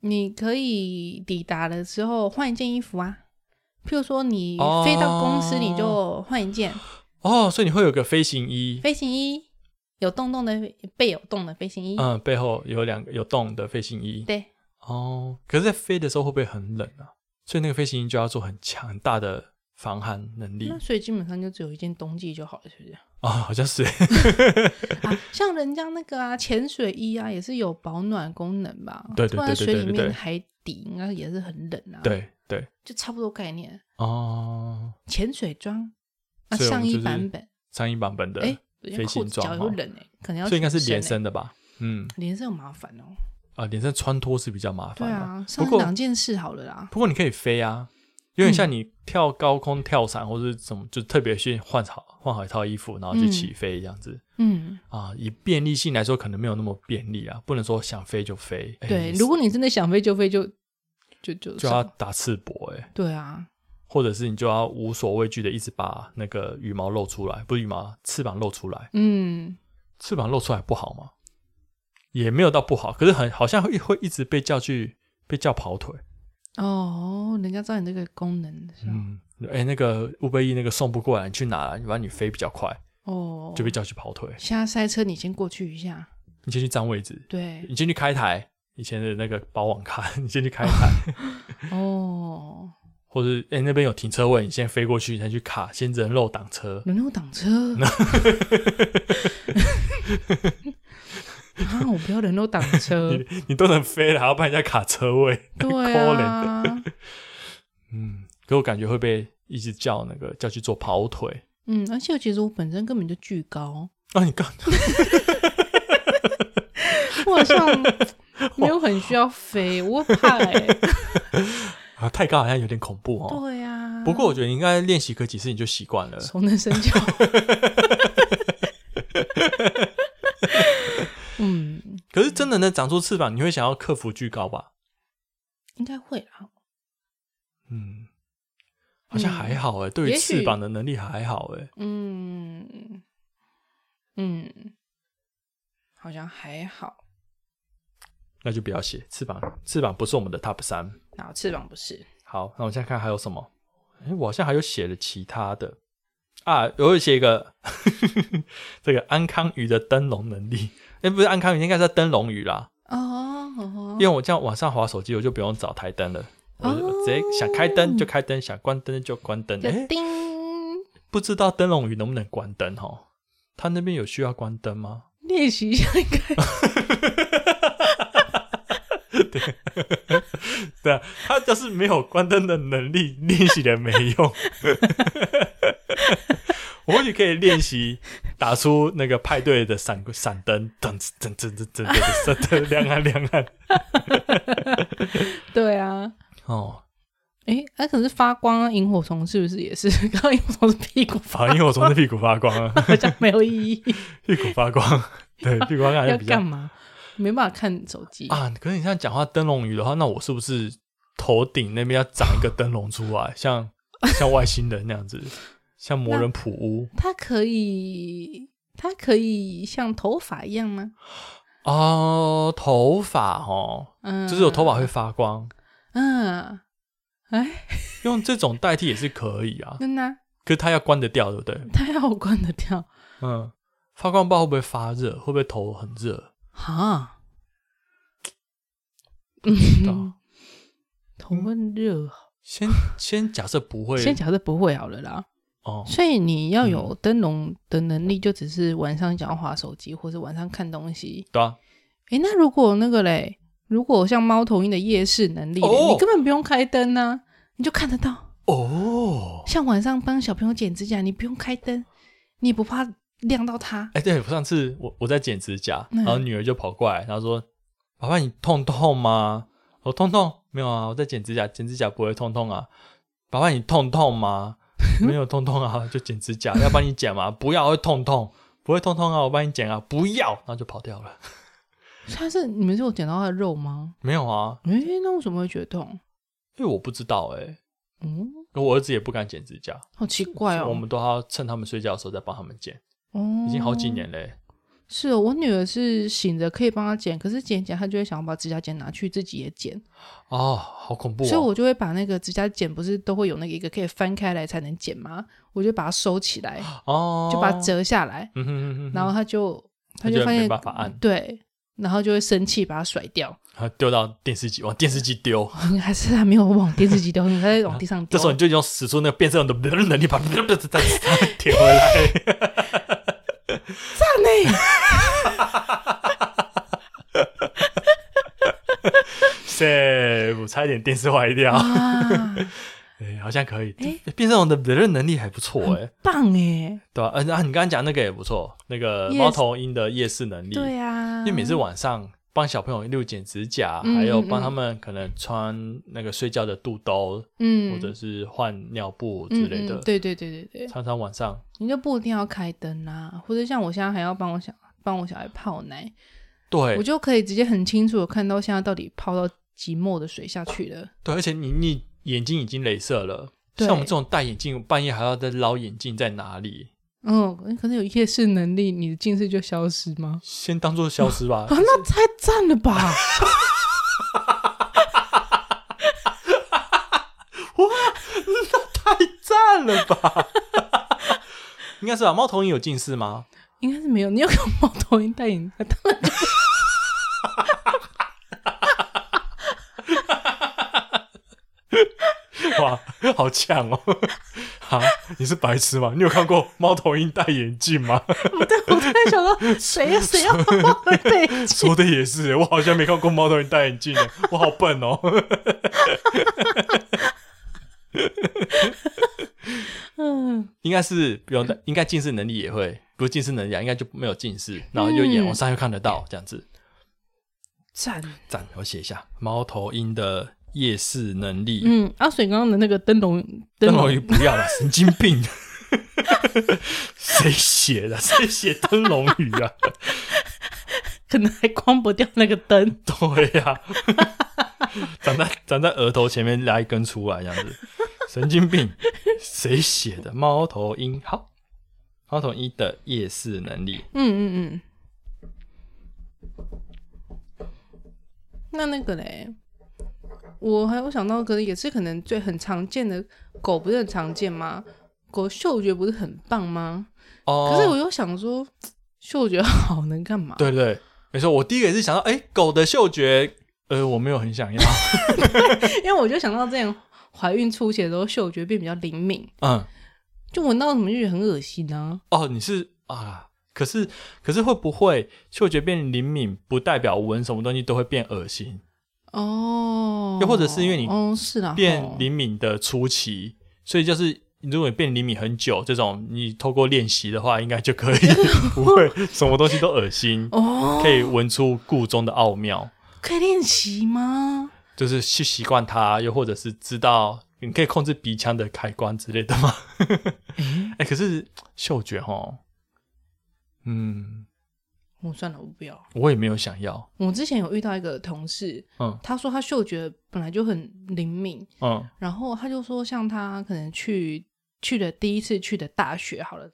你可以抵达的时候换一件衣服啊，譬如说你哦飞到公司，你就换一件哦，所以你会有个飞行衣，飞行衣，有洞洞的背有洞的飞行衣。嗯，背后有两个有洞的飞行衣。对，哦，可是，在飞的时候会不会很冷啊？所以那个飞行衣就要做很强很大的防寒能力那所以基本上就只有一件冬季就好了，是不是？啊、好像是。啊，像人家那个啊，潜水衣啊，也是有保暖功能吧？对对不然水里对对对对面海底应该也是很冷啊。，对对，就差不多概念。哦，潜水装啊，上衣版本，上衣版本的，哎，飞行裤子脚装哦也会冷哎，可能要所以应该是连身的吧？嗯，连身很麻烦哦。啊，连身穿脱是比较麻烦的。对啊，上不过两件事好了啦。不过你可以飞啊，有点像嗯你跳高空跳伞或者是什么，就特别去换好换好一套衣服，然后去嗯起飞这样子、嗯，啊。以便利性来说，可能没有那么便利啊，不能说想飞就飞。哎对，如果你真的想飞就飞就，就就就要打赤膊哎、对啊，或者是你就要无所畏惧的一直把那个羽毛露出来，不是羽毛，翅膀露出来。嗯，翅膀露出来不好吗？也没有到不好，可是很好像会会一直被叫去被叫跑腿。哦，人家知道你这个功能是吧？嗯，哎、那个乌贝伊那个送不过来，你去哪？你把你飞比较快，哦，就被叫去跑腿。现在塞车，你先过去一下。你先去占位置，对，你先去开台。以前的那个保网卡，你先去开台，哦，或者哎、那边有停车位，你先飞过去，再去卡，先人肉挡车。人肉挡车。啊！我不要人都挡车。你你都能飞了，还要帮人家卡车位，对可啊，嗯，可我感觉会被一直叫那个叫去做跑腿。嗯，而且其实我本身根本就巨高，啊，你刚 我好像 没有很需要飞，我怕哎、啊太高好像有点恐怖哦。对呀、不过我觉得你应该练习个几次你就习惯了。熟能生巧。可是真的能长出翅膀，你会想要克服巨高吧？应该会啦。嗯，好像还好哎、对于翅膀的能力还好哎、嗯嗯，好像还好。那就不要写翅膀，翅膀不是我们的 top 三。然后翅膀不是，好，那我现在看还有什么？哎、我好像还有写了其他的啊，我有写一个 这个安康鱼的灯笼能力。哎、不是安康鱼，应该是灯笼鱼啦。哦哦因为我这样晚上滑手机，我就不用找台灯了，我直接想开灯就开灯，想关灯就关灯。哎、叮，不知道灯笼鱼能不能关灯哦？他那边有需要关灯吗？练习一下应该。对啊，他就是没有关灯的能力，练习的没用。我或许可以练习打出那个派对的闪闪灯，噔噔噔噔噔噔的闪亮啊亮啊！对啊，哦，哎，哎，可是发光萤火虫是不是也是？刚刚萤火虫是屁股发，萤火虫是屁股发光啊，比没有意义。屁股发光，对，屁股发光要干嘛？没办法看手机啊！可是你现在讲话灯笼鱼的话，那我是不是头顶那边要长一个灯笼出来，像像外星人那样子？像魔人普乌？它可以，它可以像头发一样吗？哦，头发哦，嗯，就是有头发会发光，嗯，哎，用这种代替也是可以啊。真的可是它要关得掉，对不对？它要关得掉嗯，发光不知道会不会发热，会不会头很热？哈？不知道嗯，头很热，先先假设不会先假设不会好了啦。哦，所以你要嗯有灯笼的能力，就只是晚上想要划手机，或者晚上看东西。对啊，诶，那如果那个嘞，如果像猫头鹰的夜视能力嘞，哦你根本不用开灯呢、你就看得到。哦，像晚上帮小朋友剪指甲，你不用开灯，你也不怕亮到他。哎，对，上次我我在剪指甲，嗯然后女儿就跑过来，然后说：“爸爸，你痛痛吗？”我痛痛，没有啊，我在剪指甲，剪指甲不会痛痛啊。爸爸，你痛痛吗？没有痛痛啊，就剪指甲，要帮你剪吗？不要，会痛痛，不会痛痛啊，我帮你剪啊，不要，然后就跑掉了。他是你们是有剪到他的肉吗？没有啊，诶，那为什么会觉得痛？因为我不知道哎、嗯，我儿子也不敢剪指甲，好奇怪哦。我们都要趁他们睡觉的时候再帮他们剪，哦，已经好几年嘞、是哦，我女儿是醒着可以帮她剪，可是剪剪她就会想要把指甲剪拿去自己也剪，哦，好恐怖、哦！所以我就会把那个指甲剪不是都会有那个一个可以翻开来才能剪吗？我就把它收起来，哦，就把它折下来，嗯哼哼哼，然后她就她她就发现办法按对，然后就会生气把它甩掉，然后丢到电视机，往电视机丢。还是她没有往电视机丢，她在往地上丢。这时候你就用使出那个变色龙的 能力，把它 再舔回来。赞呢，塞，我差一点电视坏掉。啊，哎，好像可以哎。变色龙的责任能力还不错哎，棒哎，对吧？嗯啊，你刚刚讲那个也不错，那个猫头鹰的夜视能力。对啊，因为每次晚上帮小朋友六剪指甲，嗯还有帮他们可能穿那个睡觉的肚兜，嗯。或者是换尿布之类的。嗯嗯，对对对对对，常常晚上。你就不一定要开灯啦，或者像我现在还要帮我小帮我小孩泡奶，对。我就可以直接很清楚的看到现在到底泡到几沫的水下去了。对，而且你你眼睛已经镭射了，像我们这种戴眼镜，半夜还要再捞眼镜在哪里？嗯，可能有夜视能力，你的近视就消失吗？先当做消失吧啊，。那太赞了吧！哇，那太赞了吧！应该是吧？猫头鹰有近视吗？应该是没有，你有看猫头鹰戴眼镜？当然就哇，好呛哦！哈，你是白痴吗？你有看过猫头鹰戴眼镜吗？不对，我突然想到，谁呀、谁要帮 猫头鹰戴眼镜？说的也是，我好像没看过猫头鹰戴眼镜，我好笨哦。嗯，应该是不用戴，应该近视能力也会，不是近视能力啊，应该就没有近视，然后又眼往上又看得到，这样子。赞。赞，我写一下猫头鹰的夜视能力。嗯，阿水刚刚的那个灯笼，灯笼鱼不要了，神经病！谁写的？谁写灯笼鱼啊？可能还关不掉那个灯。对呀、长在长在额头前面拉一根出来，这样子，神经病！谁写的？猫头鹰好，猫头鹰的夜视能力，嗯嗯嗯。那那个嘞，我还有想到可能也是可能最很常见的狗，不是很常见吗？狗嗅觉不是很棒吗？哦，可是我又想说，嗅觉好能干嘛？对对，没错，我第一个也是想到，哎、狗的嗅觉，呃，我没有很想要，因为我就想到之前怀孕初期的时候，嗅觉变比较灵敏，嗯，就闻到什么就觉得很恶心啊。哦，你是啊，可是可是会不会嗅觉变灵敏，不代表闻什么东西都会变恶心？哦，又或者是因为你哦是啦，变哦灵敏的初期，所以就是如果你变灵敏很久，这种你透过练习的话，应该就可以 不会什么东西都恶心，哦，可以闻出故中的奥妙，可以练习吗？就是去习惯它，又或者是知道你可以控制鼻腔的开关之类的吗？哎、可是嗅觉哦，嗯，我算了，我不要。我也没有想要，我之前有遇到一个同事，嗯他说他嗅觉本来就很灵敏，嗯然后他就说，像他可能去去的第一次去的大学好了，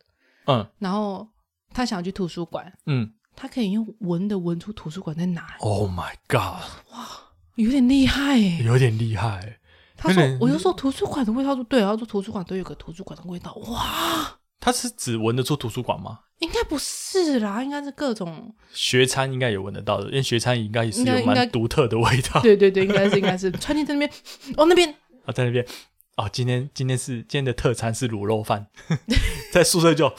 嗯然后他想要去图书馆，嗯他可以用闻的闻出图书馆在哪里，，Oh my God，哇有点厉害耶。有点厉害。他说，我就说图书馆的味道，他说对啊，他说图书馆都有个图书馆的味道，哇，他是只闻得出图书馆吗？应该不是啦，应该是各种，学餐应该也闻得到的，因为学餐应该也是有蛮独特的味道。对对对，应该是应该是餐厅在那边，哦那边啊，在那边哦，今天今天是今天的特餐是卤肉饭，在宿舍就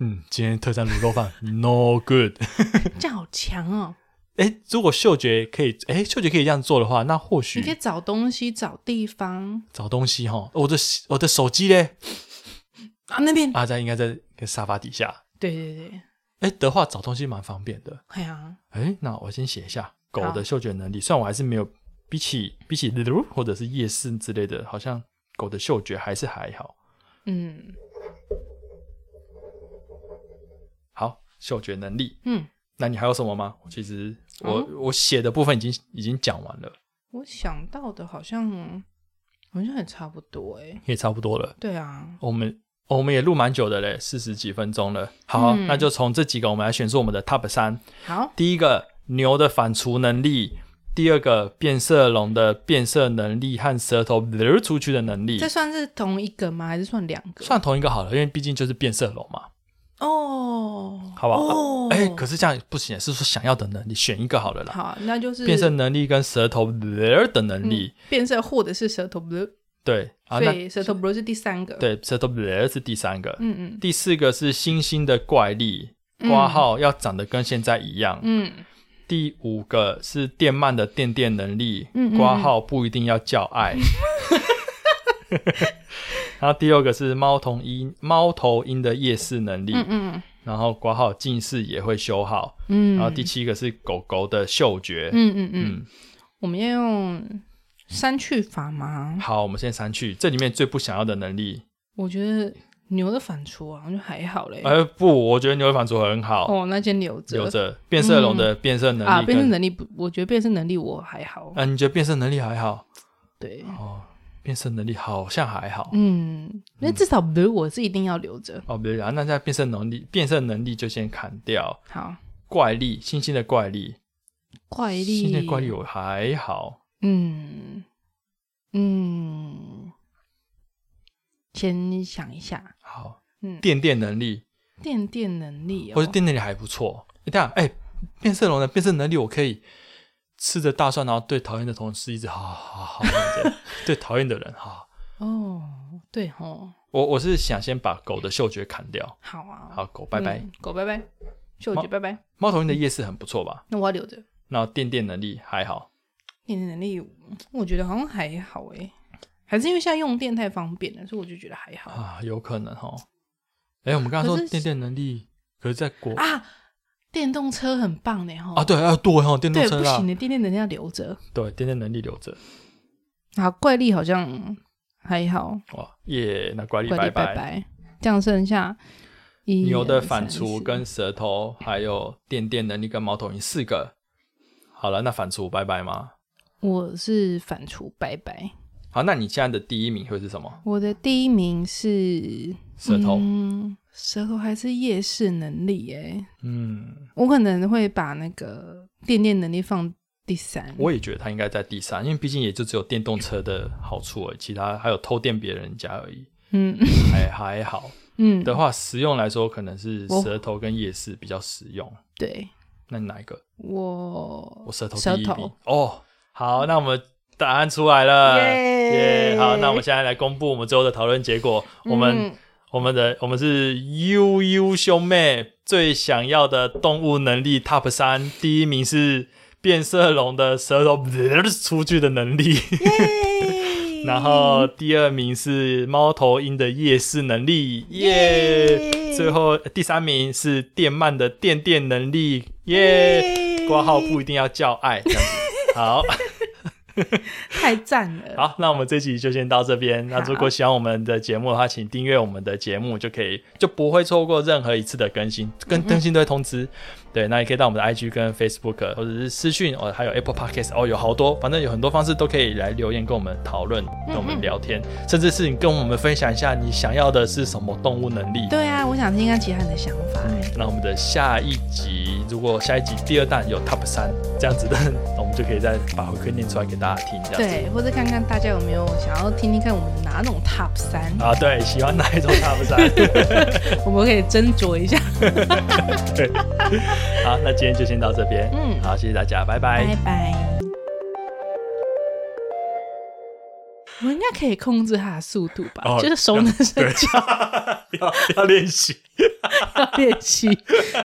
嗯，今天特餐卤肉饭 no good。这样好强哦，哎，如果嗅觉可以，哎，嗅觉可以这样做的话，那或许你可以找东西找地方找东西哈，我的我的手机嘞，啊那边，啊，在应该在个沙发底下。对对对，哎的话，找东西蛮方便的。哎呀，哎，那我先写一下狗的嗅觉能力。虽然我还是没有比起比起或者是夜市之类的，好像狗的嗅觉还是还好。嗯好，嗅觉能力。嗯，那你还有什么吗？其实我、嗯我写的部分已经已经讲完了，我想到的好像好像也差不多哎，也差不多了。对啊，我们我们也录蛮久的嘞，四十几分钟了。好，嗯那就从这几个我们来选出我们的 Top 三。好，第一个牛的反刍能力，第二个变色龙的变色能力和舌头流出去的能力这，算是同一个吗？还是算两个？算同一个好了，因为毕竟就是变色龙嘛，哦，好不好？哦，哎、可是这样不行，是说想要的能力选一个好了啦。好，那就是变色能力跟舌头流的能力，嗯变色或者是舌头对啊，所那以舌头 blue 是第三个。，对舌头流是第三个，嗯嗯。第四个是星星的怪力，嗯。挂号要长得跟现在一样。嗯。第五个是电鳗的电电能力嗯嗯，挂号不一定要叫爱。然后第六个是猫头鹰，猫头鹰的夜视能力，嗯嗯。然后挂号近视也会修好。嗯，然后第七个是狗狗的嗅觉，嗯嗯嗯，嗯，我们要用删去法吗？好，我们先删去这里面最不想要的能力。我觉得牛的反刍啊，就还好嘞。呃，不，我觉得牛的反刍很好，哦，那先留着。留着变色龙的变色能啊，力啊，变色能力不，我觉得变色能力我还好。啊，你觉得变色能力还好？对，哦，变色能力好像还好。嗯，那至少 blue 我是一定要留着。哦，比如啊，那在变色能力，变色能力就先砍掉。好，怪力，星星的怪力，怪力，星星的怪力我还好。嗯嗯，先想一下，好，嗯，电电能力电电能力哦，或者电能力还不错。你看，哎、变色龙的变色能力，我可以吃着大蒜，然后对讨厌的同事一直好好好，这样对讨厌的人哈。哦，对哦，我我是想先把狗的嗅觉砍掉。好啊，好，狗拜拜。嗯狗拜拜，嗅觉拜拜，猫头鹰的夜视很不错吧？那我要留着。然后电电能力还好。能力，我觉得好像还好诶，还是因为现在用电太方便了，所以我就觉得还好啊，有可能哈。哎、我们刚刚说电电能力，可是在国啊啊。电动车很棒呢，哈啊对啊对哈，电动对，车啦不行，的，电电能力要留着。对电电能力留着。啊，怪力好像还好，哇耶，那怪力拜拜。这样剩下牛的反刍跟舌头，还有电电能力跟猫头鹰四个。好了，那反刍拜拜吗？我是反刍拜拜。好，那你现在的第一名会是什么？我的第一名是舌头嗯，舌头还是夜视能力？哎，嗯，我可能会把那个电电能力放第三。我也觉得它应该在第三，因为毕竟也就只有电动车的好处而已，其他还有偷电别人家而已，嗯还还好。嗯，的话，实用来说，可能是舌头跟夜视比较实用。对那你哪一个？我我舌头一名头哦。好，那我们答案出来了，耶耶！好，那我们现在来公布我们最后的讨论结果。我们、嗯我们的我们是悠悠兄妹最想要的动物能力 Top 三，第一名是变色龙的舌头 出去的能力，耶 然后第二名是猫头鹰的夜视能力，耶！耶最后第三名是电鳗的电电能力，耶！挂号不一定要叫爱，这样子。好 太赞了。好，那我们这集就先到这边。那如果喜欢我们的节目的话，请订阅我们的节目，就可以就不会错过任何一次的更新，更更新都会通知。对，那也可以到我们的 IG 跟 Facebook 或者是私讯哦，还有 Apple Podcast 哦，有好多，反正有很多方式都可以来留言跟我们讨论，跟我们聊天，甚至是你跟我们分享一下你想要的是什么动物能力。对啊，我想听看其他人的想法。那我们的下一集，如果下一集第二弹有 Top 三这样子的，那我们就可以再把回馈念出来给大家听，这样子。对，或者看看大家有没有想要听听看我们哪种 Top 三，啊，对，喜欢哪一种 Top 三？我们可以斟酌一下。好，那今天就先到这边。嗯好，谢谢大家，拜拜。拜拜。我应该可以控制它的速度吧？哦就是熟能生巧，要要练习。要练习。